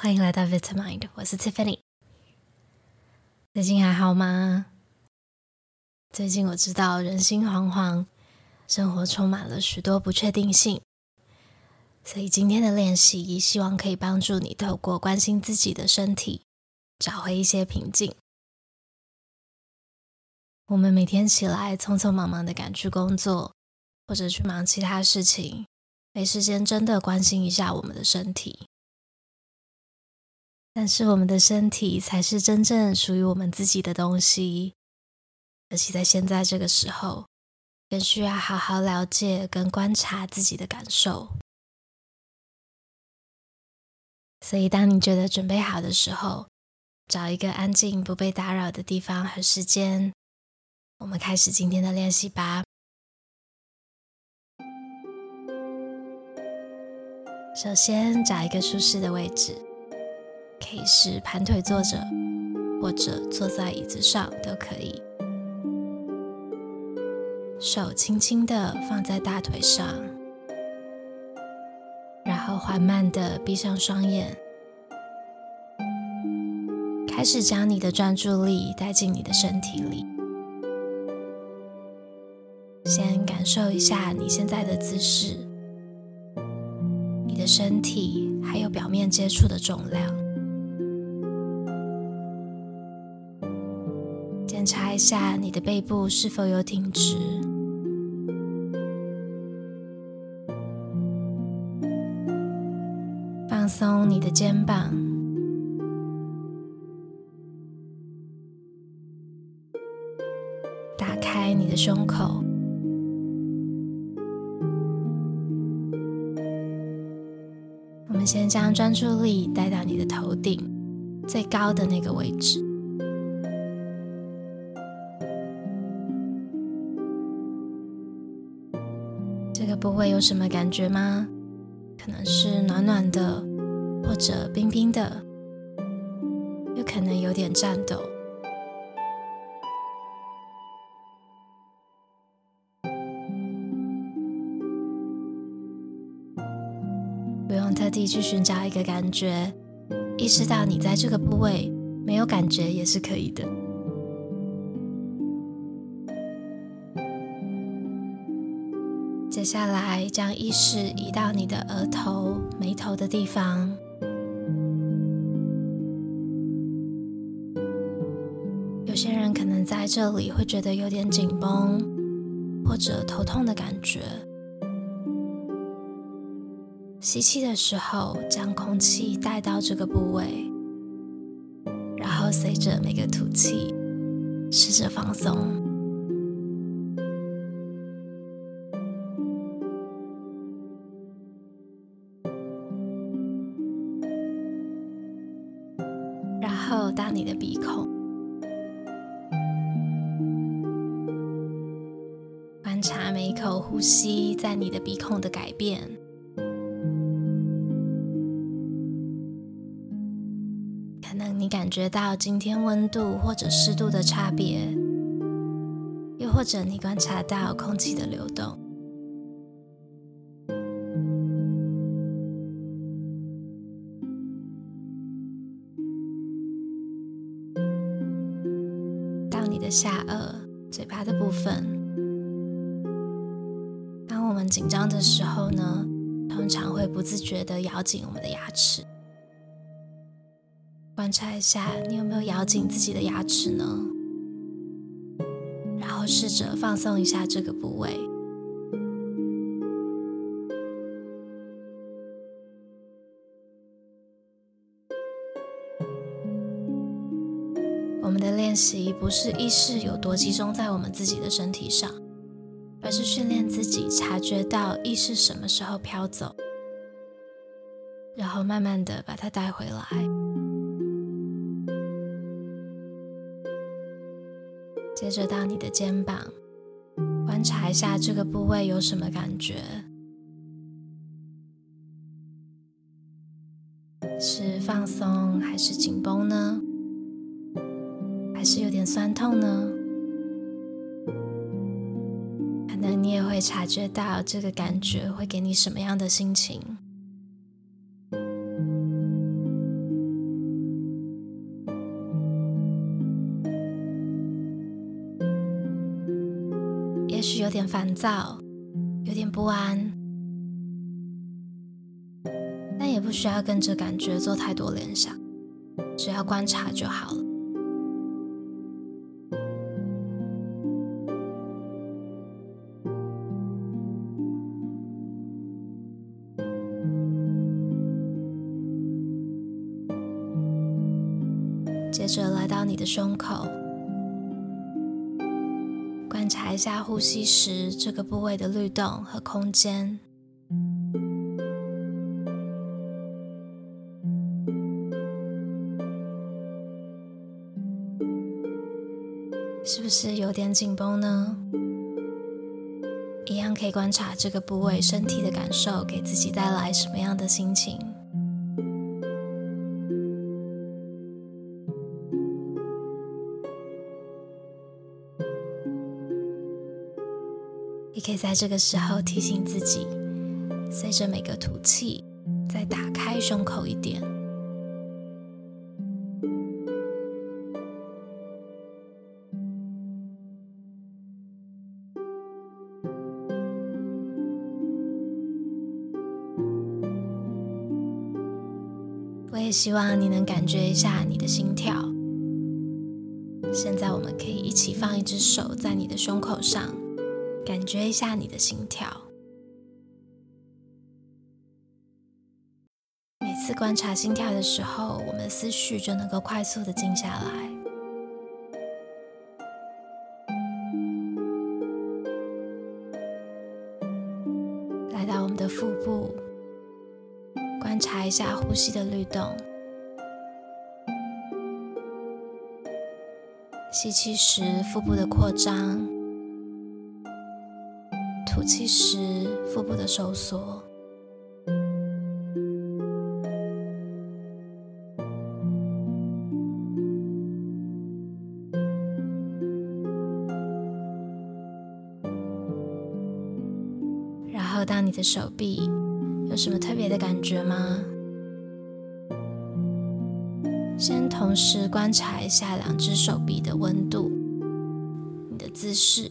欢迎来到 Vitamind，我是 Tiffany。最近还好吗？最近我知道人心惶惶，生活充满了许多不确定性，所以今天的练习希望可以帮助你透过关心自己的身体，找回一些平静。我们每天起来匆匆忙忙的赶去工作，或者去忙其他事情，没时间真的关心一下我们的身体。但是我们的身体才是真正属于我们自己的东西，而且在现在这个时候，更需要好好了解跟观察自己的感受。所以，当你觉得准备好的时候，找一个安静、不被打扰的地方和时间，我们开始今天的练习吧。首先，找一个舒适的位置。可以是盘腿坐着，或者坐在椅子上都可以。手轻轻的放在大腿上，然后缓慢的闭上双眼，开始将你的专注力带进你的身体里。先感受一下你现在的姿势，你的身体还有表面接触的重量。查一下你的背部是否有挺直，放松你的肩膀，打开你的胸口。我们先将专注力带到你的头顶最高的那个位置。这个部位有什么感觉吗？可能是暖暖的，或者冰冰的，有可能有点颤抖。不用特地去寻找一个感觉，意识到你在这个部位没有感觉也是可以的。下来，将意识移到你的额头、眉头的地方。有些人可能在这里会觉得有点紧绷，或者头痛的感觉。吸气的时候，将空气带到这个部位，然后随着每个吐气，试着放松。的鼻孔，观察每一口呼吸在你的鼻孔的改变。可能你感觉到今天温度或者湿度的差别，又或者你观察到空气的流动。下颚、嘴巴的部分。当我们紧张的时候呢，通常会不自觉的咬紧我们的牙齿。观察一下，你有没有咬紧自己的牙齿呢？然后试着放松一下这个部位。习不是意识有多集中在我们自己的身体上，而是训练自己察觉到意识什么时候飘走，然后慢慢的把它带回来。接着到你的肩膀，观察一下这个部位有什么感觉，然后呢？可能你也会察觉到这个感觉会给你什么样的心情。也许有点烦躁有点不安但也不需要跟着感觉做太多联想只要观察就好了。的胸口，观察一下呼吸时这个部位的律动和空间，是不是有点紧绷呢？一样可以观察这个部位身体的感受，给自己带来什么样的心情。也可以在这个时候提醒自己，随着每个吐气，再打开胸口一点。我也希望你能感觉一下你的心跳。现在，我们可以一起放一只手在你的胸口上。感觉一下你的心跳。每次观察心跳的时候，我们的思绪就能够快速的静下来。来到我们的腹部，观察一下呼吸的律动。吸气时，腹部的扩张。吐气时，腹部的收缩，然后当你的手臂有什么特别的感觉吗？先同时观察一下两只手臂的温度，你的姿势。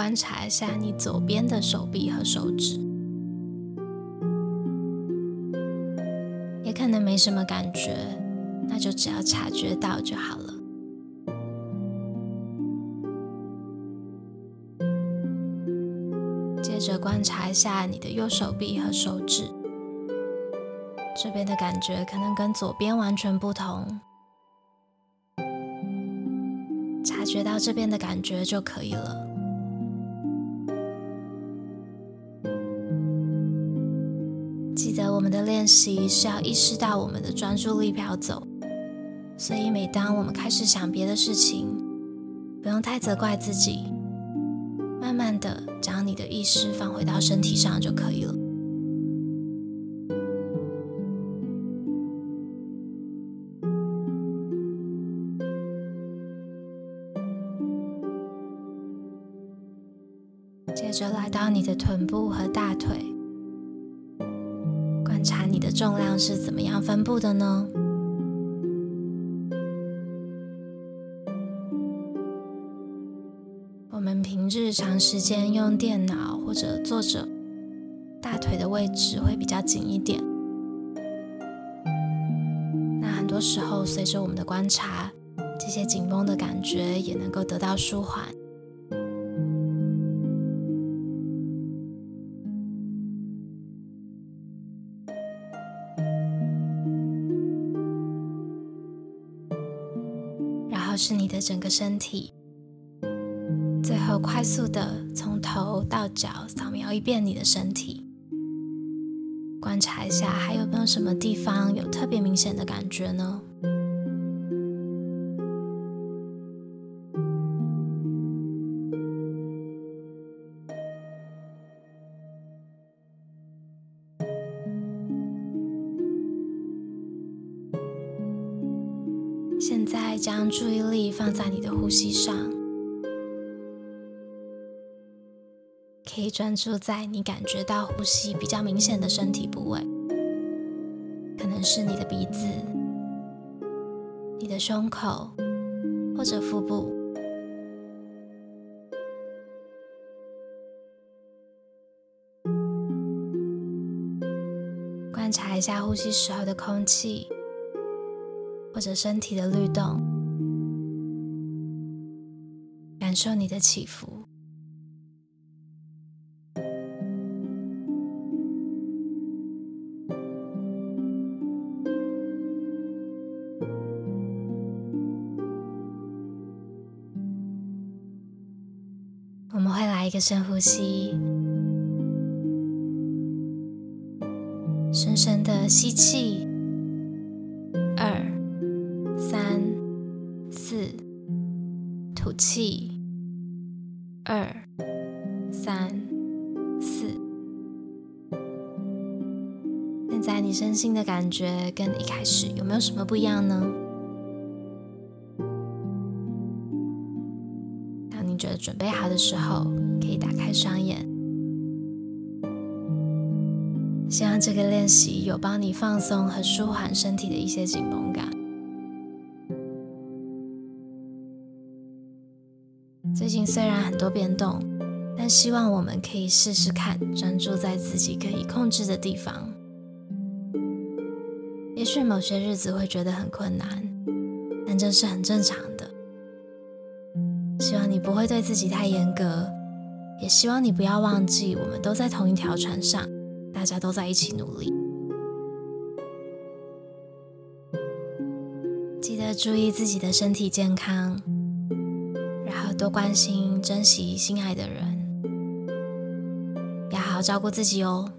观察一下你左边的手臂和手指，也可能没什么感觉，那就只要察觉到就好了。接着观察一下你的右手臂和手指，这边的感觉可能跟左边完全不同，察觉到这边的感觉就可以了。我们的练习是要意识到我们的专注力飘走，所以每当我们开始想别的事情，不用太责怪自己，慢慢的将你的意识放回到身体上就可以了。接着来到你的臀部和大腿。观察你的重量是怎么样分布的呢？我们平日长时间用电脑或者坐着，大腿的位置会比较紧一点。那很多时候，随着我们的观察，这些紧绷的感觉也能够得到舒缓。整个身体，最后快速的从头到脚扫描一遍你的身体，观察一下还有没有什么地方有特别明显的感觉呢？现在将注意力放在你的呼吸上，可以专注在你感觉到呼吸比较明显的身体部位，可能是你的鼻子、你的胸口或者腹部。观察一下呼吸时候的空气，或者身体的律动，感受你的起伏。我们会来一个深呼吸。深深的吸气，二、三、四。现在你身心的感觉跟一开始有没有什么不一样呢？当你觉得准备好的时候，可以打开双眼。希望这个练习有帮你放松和舒缓身体的一些紧绷感。近虽然很多变动，但希望我们可以试试看，专注在自己可以控制的地方。也许某些日子会觉得很困难，但这是很正常的。希望你不会对自己太严格，也希望你不要忘记，我们都在同一条船上。大家都在一起努力，记得注意自己的身体健康，然后多关心、珍惜心爱的人，要好好照顾自己哦。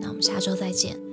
那我们下周再见。